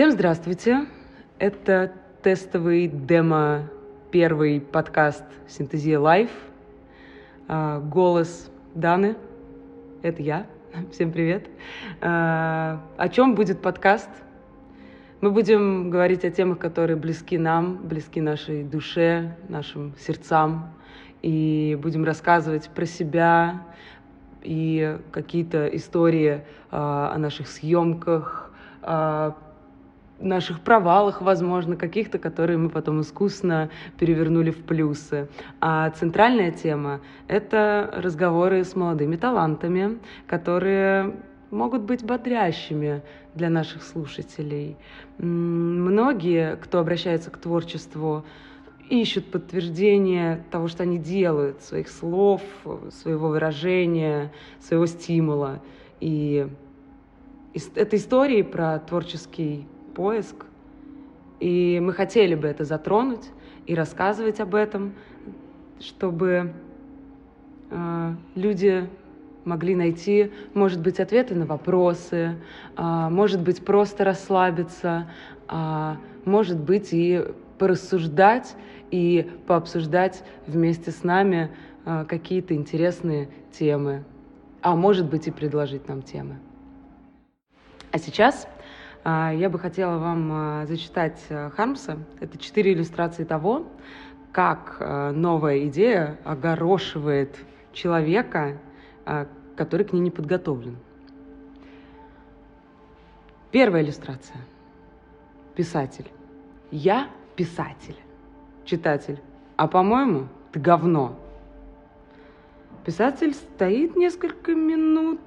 Всем здравствуйте! Это тестовый демо первый подкаст Sintezia Live. А, голос Даны. Это я. Всем привет. А, о чем будет подкаст? Мы будем говорить о темах, которые близки нам, близки нашей душе, нашим сердцам. И будем рассказывать про себя и какие-то истории а, о наших съемках, наших провалах, возможно, каких-то, которые мы потом искусно перевернули в плюсы. А центральная тема — это разговоры с молодыми талантами, которые могут быть бодрящими для наших слушателей. Многие, кто обращается к творчеству, ищут подтверждение того, что они делают, своих слов, своего выражения, своего стимула. И это истории про творческий поиск. И мы хотели бы это затронуть и рассказывать об этом, чтобы э, люди могли найти, может быть, ответы на вопросы, э, может быть, просто расслабиться, э, может быть, и порассуждать и пообсуждать вместе с нами э, какие-то интересные темы, а может быть, и предложить нам темы. А сейчас я бы хотела вам а, зачитать э, Хармса. Это четыре иллюстрации того, как э, новая идея огорошивает человека, э, который к ней не подготовлен. Первая иллюстрация. Писатель. Я писатель. Читатель. А по-моему, ты говно. Писатель стоит несколько минут,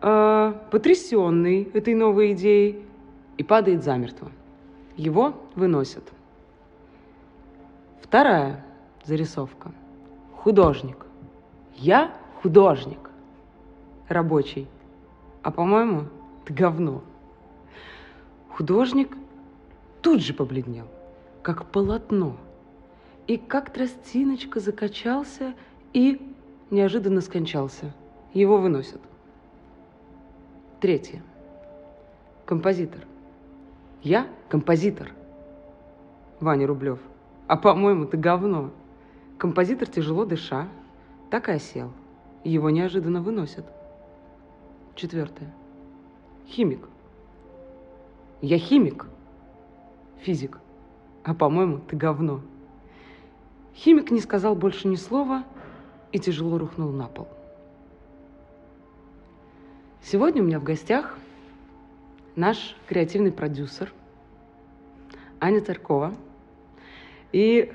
э, потрясенный этой новой идеей, и падает замертво. Его выносят. Вторая зарисовка. Художник. Я художник. Рабочий. А по-моему, ты говно. Художник тут же побледнел, как полотно. И как тростиночка закачался и неожиданно скончался. Его выносят. Третье. Композитор. Я композитор. Ваня Рублев. А по-моему, ты говно. Композитор, тяжело дыша, так и осел. Его неожиданно выносят. Четвертое. Химик. Я химик. Физик. А по-моему, ты говно. Химик не сказал больше ни слова и тяжело рухнул на пол. Сегодня у меня в гостях наш креативный продюсер Аня Царкова. И,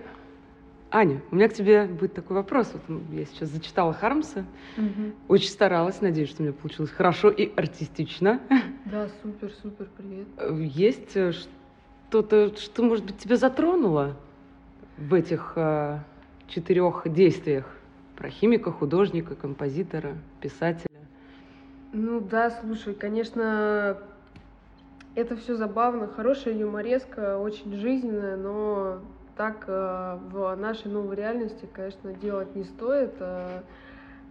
Аня, у меня к тебе будет такой вопрос. Вот я сейчас зачитала Хармса, угу. очень старалась, надеюсь, что у меня получилось хорошо и артистично. Да, супер, супер, привет. Есть э, что-то, что, может быть, тебя затронуло в этих э, четырех действиях? Про химика, художника, композитора, писателя. Ну да, слушай, конечно, это все забавно, хорошая юмореска, очень жизненная, но так э, в нашей новой реальности, конечно, делать не стоит. Э,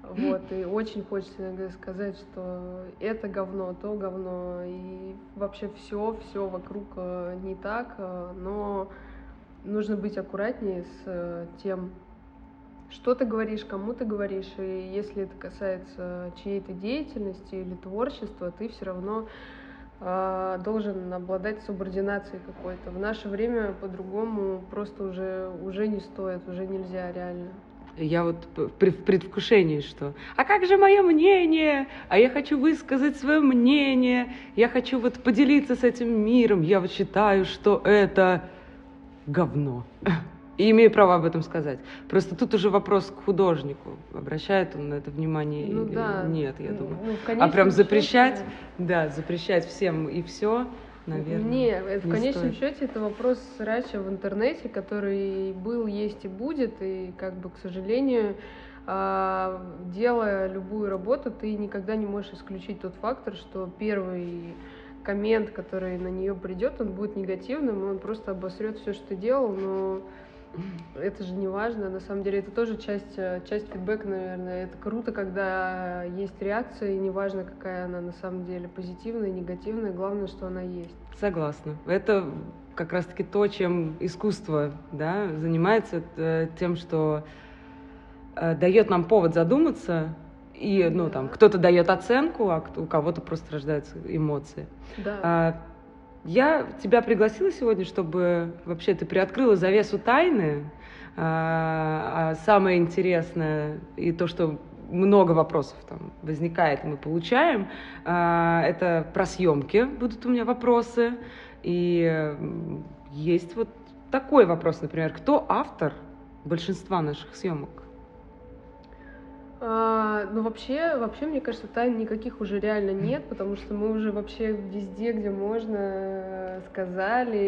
вот, и очень хочется иногда сказать, что это говно, то говно, и вообще все, все вокруг э, не так, но нужно быть аккуратнее с тем, что ты говоришь, кому ты говоришь, и если это касается чьей-то деятельности или творчества, ты все равно должен обладать субординацией какой-то. В наше время по-другому просто уже, уже не стоит, уже нельзя реально. Я вот в предвкушении, что «А как же мое мнение? А я хочу высказать свое мнение, я хочу вот поделиться с этим миром, я вот считаю, что это говно». И имею право об этом сказать. Просто тут уже вопрос к художнику. Обращает он на это внимание ну, или да. нет, я думаю. Ну, а прям запрещать, счете... да, запрещать всем и все, наверное. Не, в конечном стоит. счете это вопрос срача в интернете, который был, есть и будет. И как бы, к сожалению, а, делая любую работу, ты никогда не можешь исключить тот фактор, что первый коммент, который на нее придет, он будет негативным, он просто обосрет все, что ты делал, но это же не важно. На самом деле это тоже часть, э, часть фидбэка, наверное. Это круто, когда есть реакция, и неважно, какая она на самом деле, позитивная, негативная, главное, что она есть. Согласна. Это как раз-таки то, чем искусство да, занимается, тем, что э, дает нам повод задуматься, и ну, там, кто-то дает оценку, а у кого-то просто рождаются эмоции. Да. А, я тебя пригласила сегодня, чтобы вообще ты приоткрыла завесу тайны. А, а самое интересное и то, что много вопросов там возникает, мы получаем. А, это про съемки будут у меня вопросы. И есть вот такой вопрос, например, кто автор большинства наших съемок? А, ну, вообще, вообще, мне кажется, тайн никаких уже реально нет, потому что мы уже вообще везде, где можно, сказали,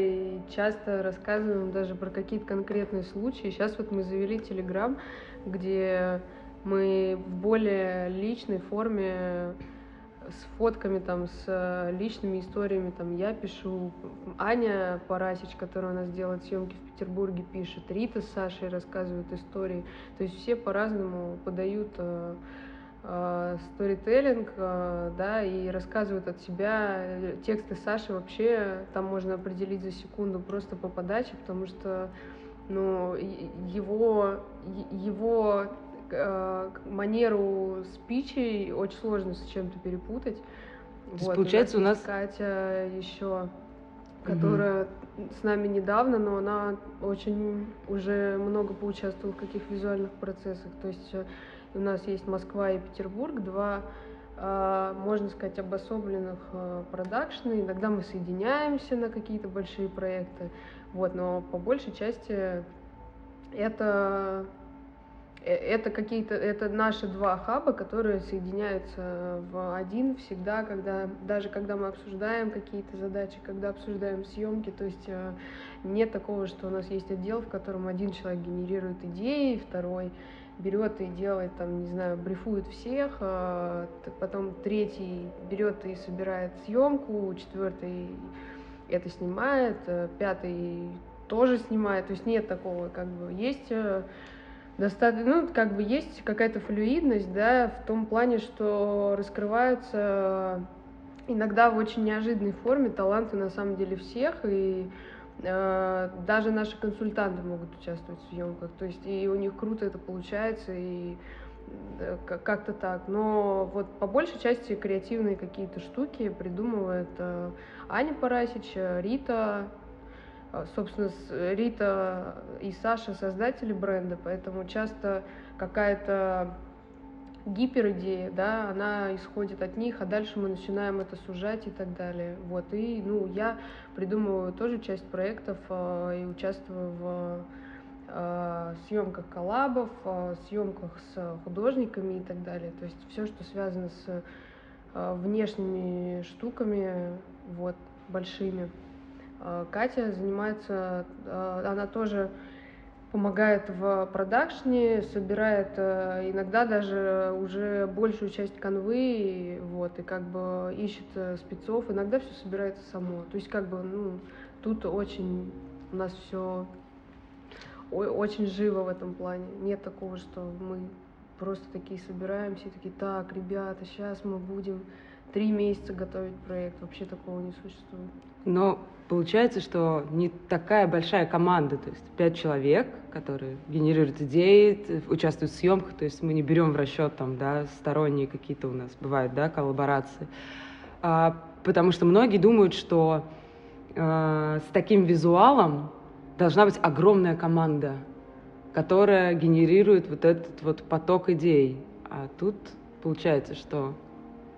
и часто рассказываем даже про какие-то конкретные случаи. Сейчас вот мы завели Телеграм, где мы в более личной форме с фотками, там, с э, личными историями, там, я пишу, Аня Парасич, которая у нас делает съемки в Петербурге, пишет, Рита с Сашей рассказывают истории, то есть все по-разному подают э, э, сторителлинг, да, и рассказывают от себя. Тексты Саши вообще там можно определить за секунду просто по подаче, потому что ну, его, его э, манеру спичей очень сложно с чем-то перепутать. То есть, вот, получается, у нас... Катя еще, которая угу. с нами недавно, но она очень уже много поучаствовала в каких визуальных процессах. То есть э, у нас есть Москва и Петербург, два э, можно сказать, обособленных э, продакшена. Иногда мы соединяемся на какие-то большие проекты, вот, но по большей части это Э, это какие-то, это наши два хаба, которые соединяются в один всегда, когда, даже когда мы обсуждаем какие-то задачи, когда обсуждаем съемки, то есть э, нет такого, что у нас есть отдел, в котором один человек генерирует идеи, второй берет и делает, там, не знаю, брифует всех, а потом третий берет и собирает съемку, четвертый это снимает, э, пятый тоже снимает, то есть нет такого, как бы. Есть достаточно, ну, как бы есть какая-то флюидность, да, в том плане, что раскрываются иногда в очень неожиданной форме таланты на самом деле всех, и э, даже наши консультанты могут участвовать в съемках, то есть и у них круто это получается, и э, как-то так. Но вот по большей части креативные какие-то штуки придумывает э, Аня Парасич, Рита, а, собственно, Рита и Саша создатели бренда, поэтому часто какая-то гиперидея, да, она исходит от них, а дальше мы начинаем это сужать и так далее. Вот, и, ну, я придумываю тоже часть проектов э, и участвую в э, съемках коллабов, э, съемках с художниками и так далее. То есть все, что связано с э, внешними штуками, вот, большими. Э, Катя занимается, э, она тоже помогает в продакшне, собирает э, иногда даже уже большую часть конвы, вот, и как бы ищет спецов, иногда все собирается само. То есть как бы, ну, тут очень у нас все очень живо в этом плане. Нет такого, что мы просто такие собираемся и такие, так, ребята, сейчас мы будем три месяца готовить проект. Вообще такого не существует. Но получается, что не такая большая команда, то есть пять человек, которые генерируют идеи, участвуют в съемках, то есть мы не берем в расчет там, да, сторонние какие-то у нас бывают, да, коллаборации. А, потому что многие думают, что а, с таким визуалом должна быть огромная команда, которая генерирует вот этот вот поток идей. А тут получается, что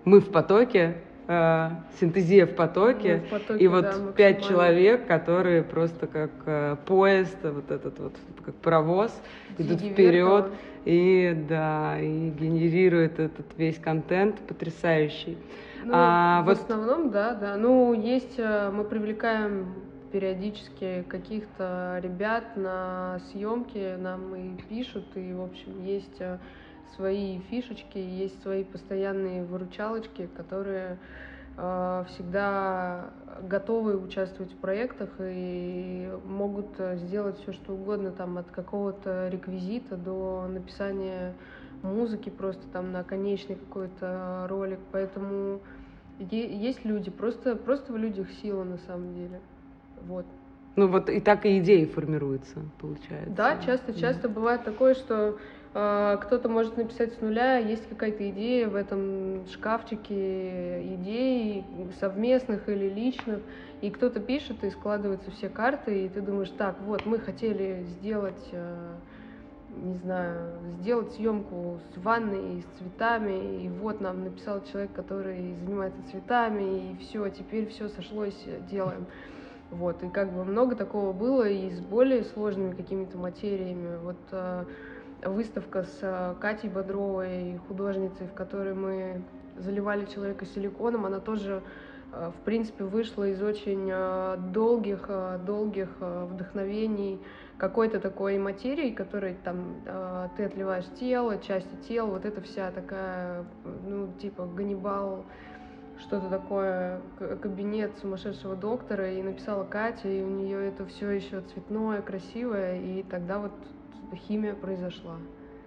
мы в потоке, э, синтезия в потоке, в потоке и вот да, пять человек, которые просто как э, поезд, вот этот вот как паровоз, идут вперед и да и генерируют этот весь контент потрясающий. Ну, а, в вот... основном, да, да. Ну, есть, э, мы привлекаем периодически каких-то ребят на съемки, нам и пишут, и, в общем, есть э, свои фишечки, есть свои постоянные выручалочки, которые э, всегда готовы участвовать в проектах и могут сделать все, что угодно, там, от какого-то реквизита до написания музыки просто там на конечный какой-то ролик. Поэтому есть люди, просто, просто в людях сила на самом деле. Вот. Ну вот и так и идеи формируются, получается. Да, часто, часто бывает такое, что кто-то может написать с нуля, есть какая-то идея в этом шкафчике идей совместных или личных, и кто-то пишет, и складываются все карты, и ты думаешь, так, вот, мы хотели сделать... Э, не знаю, сделать съемку с ванной, с цветами, и вот нам написал человек, который занимается цветами, и все, теперь все сошлось, делаем. Вот, и как бы много такого было и с более сложными какими-то материями. Вот э, выставка с э, Катей Бодровой, художницей, в которой мы заливали человека силиконом, она тоже э, в принципе вышла из очень э, долгих, долгих вдохновений, какой-то такой материи, которой там ты отливаешь тело, части тела, вот это вся такая, ну, типа Ганнибал, что-то такое, кабинет сумасшедшего доктора, и написала Катя, и у нее это все еще цветное, красивое, и тогда вот химия произошла.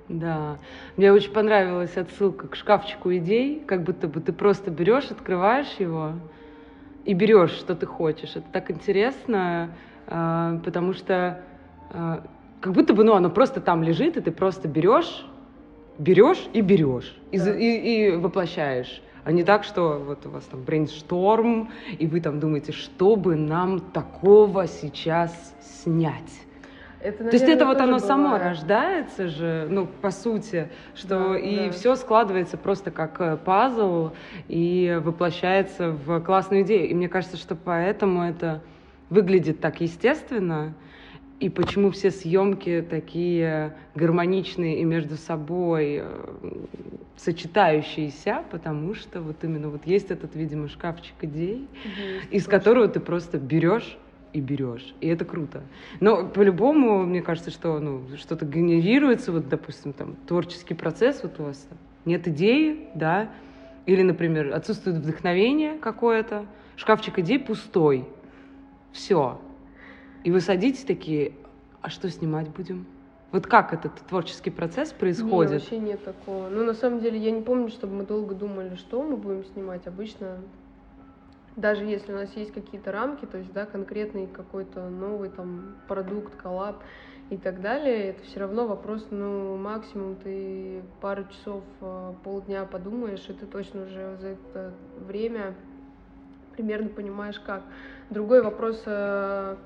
Да, мне очень понравилась отсылка к шкафчику идей, как будто бы ты просто берешь, открываешь его и берешь, что ты хочешь. Это так интересно, э, потому что а, как будто бы, ну, оно просто там лежит, и ты просто берешь, берешь и берешь, и, да. и, и воплощаешь. А не так, что вот у вас там брейншторм, и вы там думаете, что бы нам такого сейчас снять. Это, наверное, То есть это вот оно бывает. само рождается же, ну, по сути, что да, и да. все складывается просто как э, пазл и воплощается в классную идею. И мне кажется, что поэтому это выглядит так естественно, и почему все съемки такие гармоничные и между собой э, сочетающиеся, потому что вот именно вот есть этот, видимо, шкафчик идей, угу, из точно. которого ты просто берешь и берешь. И это круто. Но по-любому, мне кажется, что ну, что-то генерируется, вот, допустим, там, творческий процесс, вот у вас нет идеи, да, или, например, отсутствует вдохновение какое-то, шкафчик идей пустой. Все, и вы садитесь такие, а что снимать будем? Вот как этот творческий процесс происходит? Нет, вообще нет такого. Ну, на самом деле, я не помню, чтобы мы долго думали, что мы будем снимать. Обычно, даже если у нас есть какие-то рамки, то есть, да, конкретный какой-то новый там продукт, коллаб и так далее, это все равно вопрос, ну, максимум ты пару часов, а, полдня подумаешь, и ты точно уже за это время примерно понимаешь, как. Другой вопрос, а,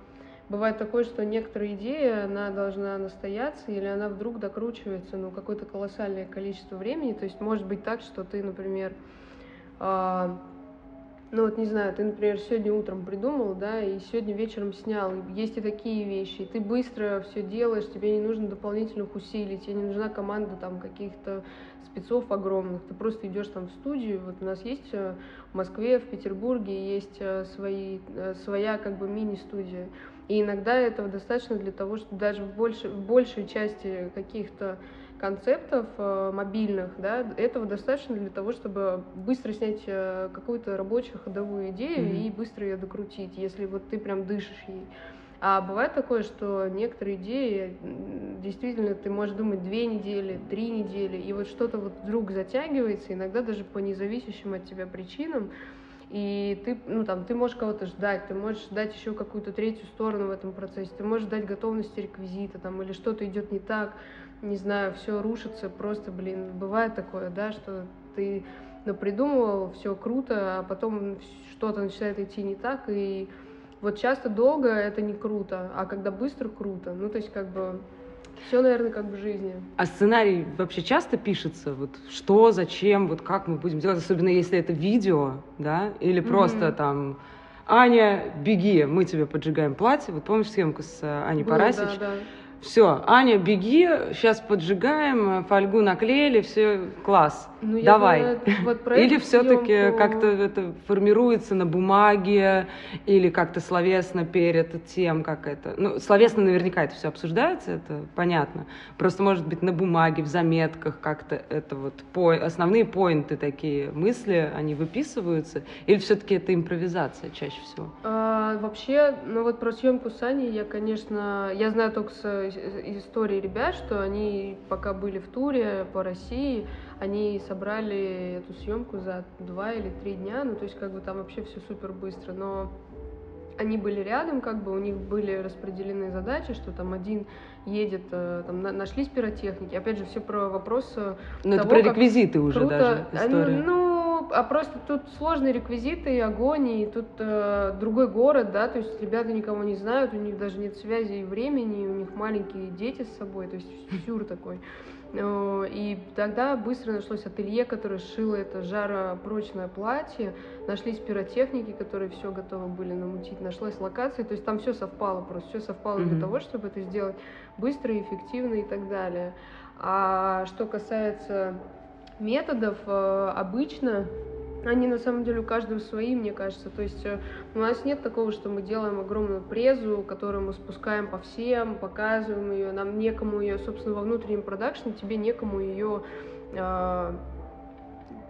бывает такое, что некоторая идея, она должна настояться, или она вдруг докручивается, ну, какое-то колоссальное количество времени. То есть может быть так, что ты, например, э, ну вот не знаю, ты, например, сегодня утром придумал, да, и сегодня вечером снял. Есть и такие вещи. И ты быстро все делаешь, тебе не нужно дополнительных усилий, тебе не нужна команда там каких-то спецов огромных. Ты просто идешь там в студию. Вот у нас есть э, в Москве, в Петербурге есть э, свои, э, своя как бы мини-студия. И иногда этого достаточно для того, чтобы даже в, больше, в большей части каких-то концептов э, мобильных, да, этого достаточно для того, чтобы быстро снять э, какую-то рабочую ходовую идею mm-hmm. и быстро ее докрутить, если вот ты прям дышишь ей. А бывает такое, что некоторые идеи действительно ты можешь думать две недели, три недели, и вот что-то вот вдруг затягивается, иногда даже по независящим от тебя причинам, и ты, ну, там, ты можешь кого-то ждать, ты можешь ждать еще какую-то третью сторону в этом процессе, ты можешь ждать готовности реквизита, там, или что-то идет не так, не знаю, все рушится, просто, блин, бывает такое, да, что ты ну, придумывал, все круто, а потом что-то начинает идти не так, и вот часто долго это не круто, а когда быстро круто, ну, то есть, как бы, все, наверное, как в жизни. А сценарий вообще часто пишется? Вот что, зачем, вот как мы будем делать, особенно если это видео, да, или просто mm-hmm. там Аня, беги, мы тебе поджигаем платье. Вот помнишь съемку с э, Аней Было, Парасич? Да, да. Все, Аня, беги, сейчас поджигаем, фольгу наклеили, все, класс. Ну, Давай. Вот или все-таки как-то это формируется на бумаге, или как-то словесно перед тем, как это... Ну, словесно наверняка это все обсуждается, это понятно. Просто, может быть, на бумаге, в заметках как-то это вот по... основные поинты такие мысли, они выписываются, или все-таки это импровизация чаще всего? А, вообще, ну вот про съемку Сани я, конечно, я знаю только с истории ребят, что они пока были в туре по России, они собрали эту съемку за два или три дня, ну то есть как бы там вообще все супер быстро, но они были рядом, как бы у них были распределены задачи, что там один едет, э, там нашлись пиротехники. Опять же, все про вопрос. Э, ну, это про реквизиты уже круто... даже история. Ну, а просто тут сложные реквизиты, огонь, и тут э, другой город, да, то есть ребята никого не знают, у них даже нет связи и времени, у них маленькие дети с собой, то есть сюр такой. Э, и тогда быстро нашлось ателье, которое шило это жаропрочное платье, нашлись пиротехники, которые все готовы были намутить, нашлась локация, то есть там все совпало просто, все совпало mm-hmm. для того, чтобы это сделать быстро, эффективно и так далее. А что касается методов, э, обычно они на самом деле у каждого свои, мне кажется. То есть э, у нас нет такого, что мы делаем огромную презу, которую мы спускаем по всем, показываем ее. Нам некому ее, собственно, во внутреннем продакшне, тебе некому ее э,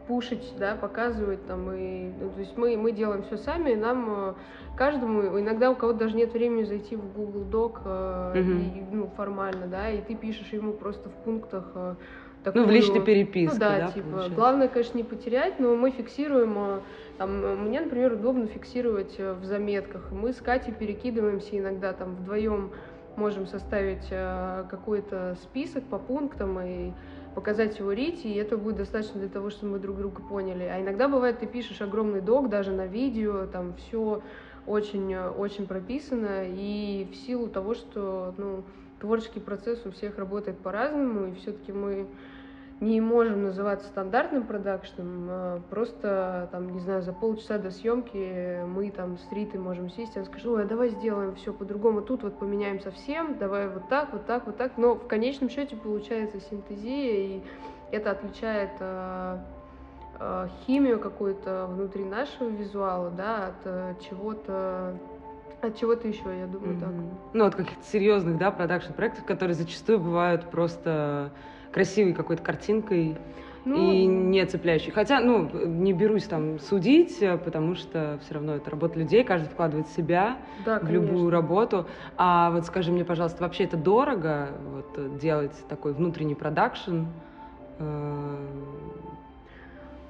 пушить, да, показывать там и, ну, то есть мы мы делаем все сами, и нам э, каждому иногда у кого-то даже нет времени зайти в Google Doc э, mm-hmm. и, ну формально, да, и ты пишешь ему просто в пунктах э, такую... Ну, в личной переписке, ну, да, да типа, получается. главное, конечно, не потерять, но мы фиксируем, э, там, мне, например, удобно фиксировать э, в заметках, мы с Катей перекидываемся иногда, там, вдвоем можем составить э, какой-то список по пунктам и показать его Рите, и это будет достаточно для того, чтобы мы друг друга поняли. А иногда бывает, ты пишешь огромный док, даже на видео, там все очень-очень прописано, и в силу того, что, ну, творческий процесс у всех работает по-разному, и все-таки мы не можем называться стандартным продакшном, а просто, там, не знаю, за полчаса до съемки мы там с Ритой можем сесть, я скажу, ой, а давай сделаем все по-другому, тут вот поменяем совсем, давай вот так, вот так, вот так, но в конечном счете получается синтезия, и это отличает э, э, химию какую-то внутри нашего визуала, да, от э, чего-то от чего-то еще, я думаю, mm-hmm. так. Ну, от каких-то серьезных, да, продакшн-проектов, которые зачастую бывают просто красивой какой-то картинкой ну, и не цепляющей. Хотя, ну, не берусь там судить, потому что все равно это работа людей, каждый вкладывает себя да, в любую работу. А вот скажи мне, пожалуйста, вообще это дорого вот, делать такой внутренний продакшн? Э,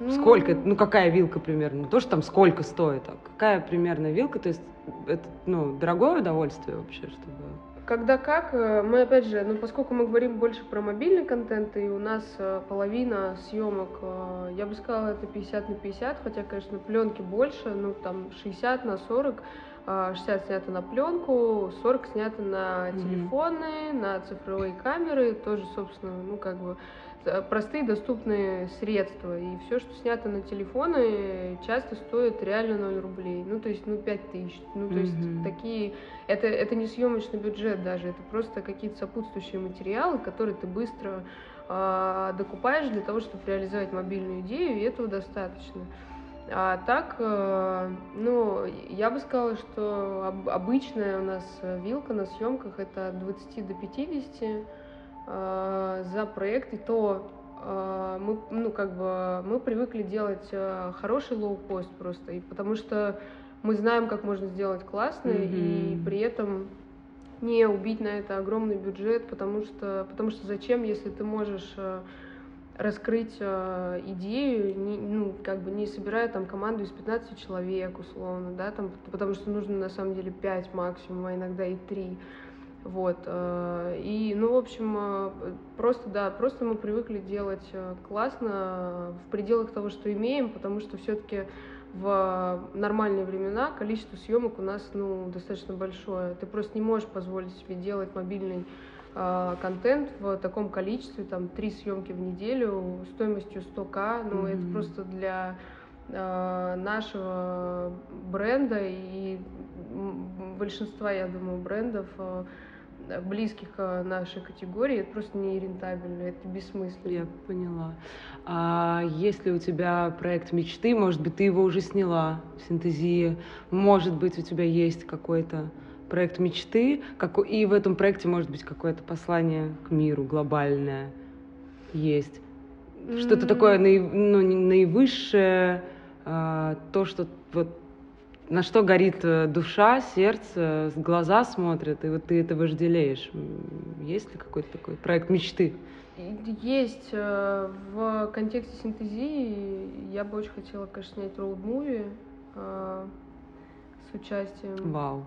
ну... Сколько, ну какая вилка примерно? То, что там сколько стоит, а какая примерно вилка? То есть это, ну, дорогое удовольствие вообще, чтобы... Когда как, э, мы опять же, ну поскольку мы говорим больше про мобильный контент, и у нас э, половина съемок, э, я бы сказала, это 50 на 50, хотя, конечно, пленки больше, ну там 60 на 40, 60 снято на пленку, 40 снято на телефоны, mm-hmm. на цифровые камеры, тоже, собственно, ну как бы простые доступные средства. И все, что снято на телефоны, часто стоит реально 0 рублей. Ну, то есть, ну, 5 тысяч. Ну, то mm-hmm. есть, такие... Это, это не съемочный бюджет даже, это просто какие-то сопутствующие материалы, которые ты быстро э, докупаешь для того, чтобы реализовать мобильную идею, и этого достаточно. А так, э, ну, я бы сказала, что об, обычная у нас вилка на съемках это от 20 до 50 э, за проект, и то э, мы, ну, как бы, мы привыкли делать э, хороший лоу-пост просто, и потому что мы знаем, как можно сделать классно, mm-hmm. и при этом не убить на это огромный бюджет, потому что, потому что зачем, если ты можешь э, раскрыть э, идею, не, ну, как бы не собирая там команду из 15 человек, условно, да, там, потому что нужно на самом деле 5 максимум, а иногда и 3. Вот. Э, и, ну, в общем, э, просто, да, просто мы привыкли делать э, классно в пределах того, что имеем, потому что все-таки в нормальные времена количество съемок у нас, ну, достаточно большое. Ты просто не можешь позволить себе делать мобильный контент в таком количестве, там, три съемки в неделю стоимостью 100к, ну, mm-hmm. это просто для э, нашего бренда и большинства, я думаю, брендов э, близких к нашей категории, это просто не рентабельно, это бессмысленно. Я поняла. А есть ли у тебя проект мечты? Может быть, ты его уже сняла в синтезии? Может быть, у тебя есть какой-то проект мечты, как, и в этом проекте может быть какое-то послание к миру глобальное есть. Что-то такое наив, ну, наивысшее, а, то, что вот на что горит э, душа, сердце, глаза смотрят, и вот ты это вожделеешь. Есть ли какой-то такой проект мечты? Есть. Э, в контексте синтезии я бы очень хотела, конечно, снять роуд-муви э, с участием. Вау.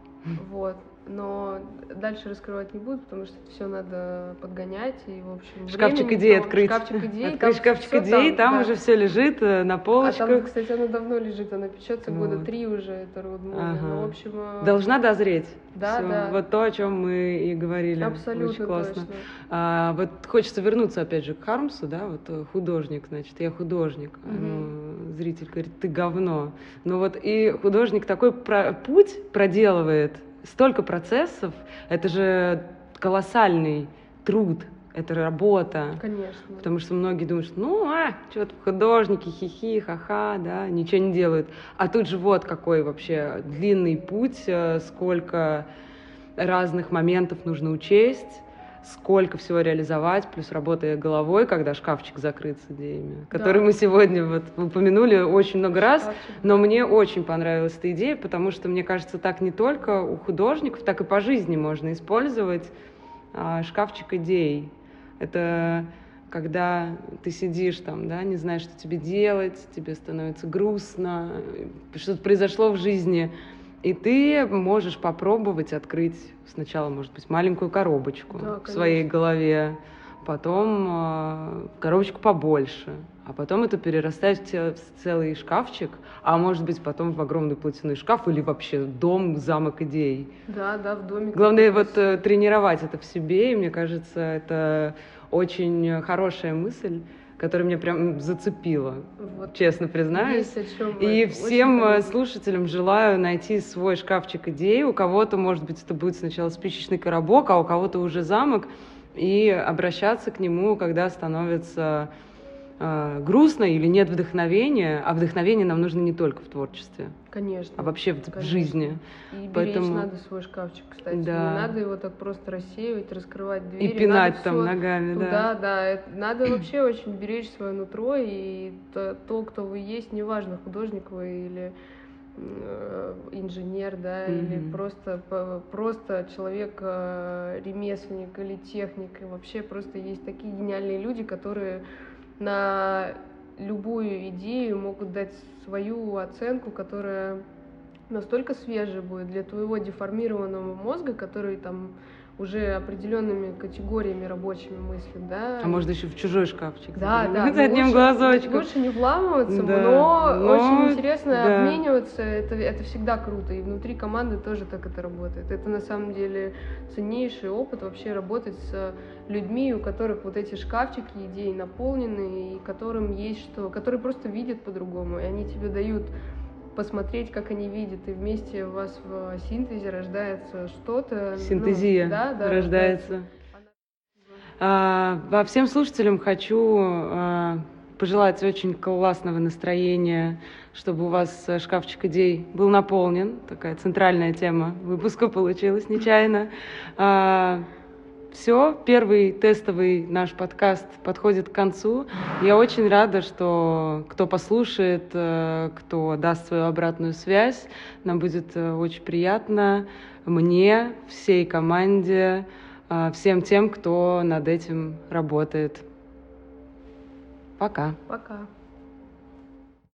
Вот но дальше раскрывать не буду, потому что все надо подгонять и в общем. Шкафчик идей открыть. Шкафчик идей. Открыть шкафчик идей, там, там да. уже все лежит э, на полочках. А там, кстати, оно давно лежит, она печется вот. года три уже это road ага. Ну, в общем. Э, Должна дозреть. Да, Всё. да. Вот то, о чем мы и говорили. Абсолютно Очень классно. Точно. А, вот хочется вернуться опять же к Хармсу, да, вот э, художник, значит, я художник. Угу. Ну, зритель говорит, ты говно. Ну вот и художник такой про- путь проделывает столько процессов, это же колоссальный труд, это работа. Конечно. Потому что многие думают, что ну, а, что-то художники, хихи, ха-ха, да, ничего не делают. А тут же вот какой вообще длинный путь, э, сколько разных моментов нужно учесть сколько всего реализовать, плюс работая головой, когда шкафчик закрыт с идеями, да. который мы сегодня вот упомянули очень много раз, но мне очень понравилась эта идея, потому что, мне кажется, так не только у художников, так и по жизни можно использовать а, шкафчик идей. Это когда ты сидишь там, да, не знаешь, что тебе делать, тебе становится грустно, что-то произошло в жизни, и ты можешь попробовать открыть сначала, может быть, маленькую коробочку да, в своей голове, потом э, коробочку побольше, а потом это перерастает в целый шкафчик, а может быть потом в огромный платяной шкаф или вообще дом, замок идей. Да, да, в доме. Главное вот э, тренировать это в себе, и мне кажется, это очень хорошая мысль которая меня прям зацепила, вот. честно признаюсь. И всем э, слушателям желаю найти свой шкафчик идей. У кого-то, может быть, это будет сначала спичечный коробок, а у кого-то уже замок, и обращаться к нему, когда становится э, грустно или нет вдохновения, а вдохновение нам нужно не только в творчестве. Конечно. А вообще в, конечно. в жизни. И Поэтому... надо свой шкафчик, кстати. Да. Не надо его так просто рассеивать, раскрывать двери. И пинать надо там ногами, туда, да. Да, надо вообще очень беречь свое нутро, и то, то, кто вы есть, неважно, художник вы или э, инженер, да, mm-hmm. или просто, просто человек, э, ремесленник или техник. И вообще просто есть такие гениальные люди, которые на любую идею могут дать свою оценку, которая настолько свежая будет для твоего деформированного мозга, который там уже определенными категориями рабочими мыслят, да. А может еще в чужой шкафчик. Да, да. За одним лучше, глазочком. Лучше не вламываться, да, но, но очень интересно да. обмениваться. Это, это всегда круто. И внутри команды тоже так это работает. Это на самом деле ценнейший опыт вообще работать с людьми, у которых вот эти шкафчики идей наполнены, и которым есть что, которые просто видят по-другому, и они тебе дают посмотреть, как они видят, и вместе у вас в синтезе рождается что-то. Ну, Синтезия ну, да, да, рождается. А, во всем слушателям хочу а, пожелать очень классного настроения, чтобы у вас шкафчик идей был наполнен. Такая центральная тема выпуска получилась нечаянно. А, все, первый тестовый наш подкаст подходит к концу. Я очень рада, что кто послушает, э, кто даст свою обратную связь, нам будет э, очень приятно. Мне, всей команде, э, всем тем, кто над этим работает. Пока. Пока.